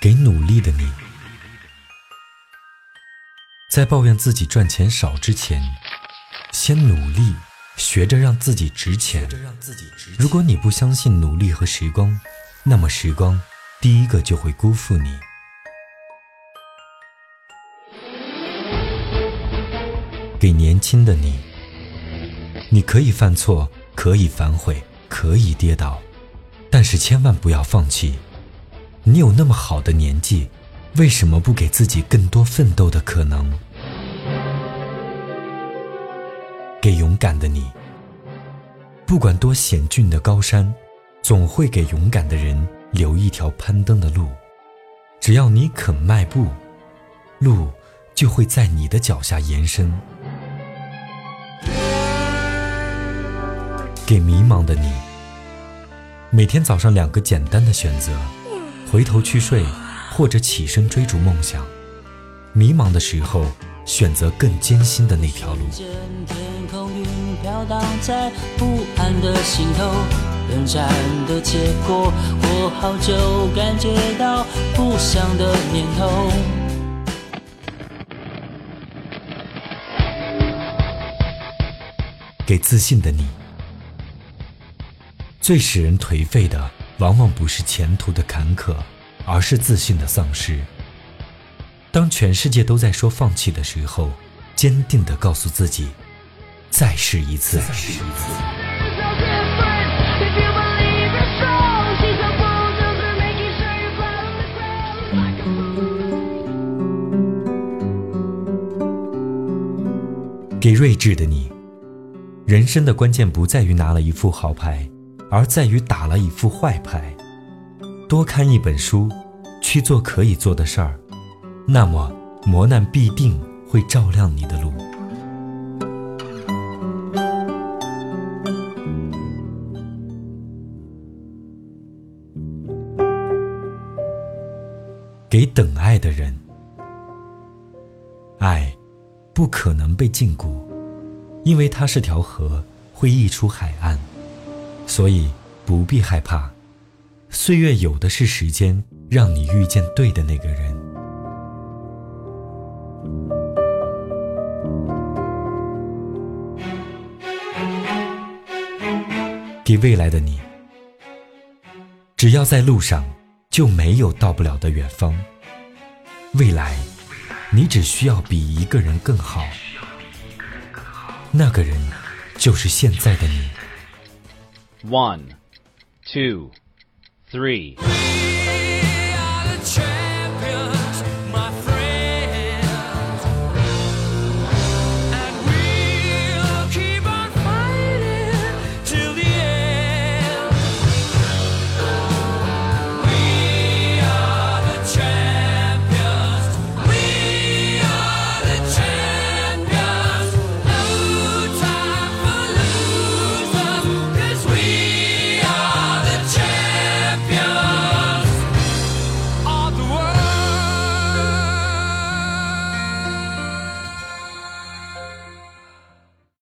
给努力的你。在抱怨自己赚钱少之前，先努力，学着让自己值钱。如果你不相信努力和时光，那么时光第一个就会辜负你。给年轻的你，你可以犯错，可以反悔，可以跌倒，但是千万不要放弃。你有那么好的年纪。为什么不给自己更多奋斗的可能？给勇敢的你，不管多险峻的高山，总会给勇敢的人留一条攀登的路。只要你肯迈步，路就会在你的脚下延伸。给迷茫的你，每天早上两个简单的选择：回头去睡。或者起身追逐梦想，迷茫的时候选择更艰辛的那条路。天空云飘荡在不安的心头，冷战的结果，我好久感觉到不祥的念头。给自信的你，最使人颓废的，往往不是前途的坎坷。而是自信的丧失。当全世界都在说放弃的时候，坚定地告诉自己：再试一次。给睿智的你，人生的关键不在于拿了一副好牌，而在于打了一副坏牌。多看一本书，去做可以做的事儿，那么磨难必定会照亮你的路。给等爱的人，爱不可能被禁锢，因为它是条河，会溢出海岸，所以不必害怕。岁月有的是时间，让你遇见对的那个人。给未来的你，只要在路上，就没有到不了的远方。未来，你只需要比一个人更好，那个人就是现在的你。One, two. three.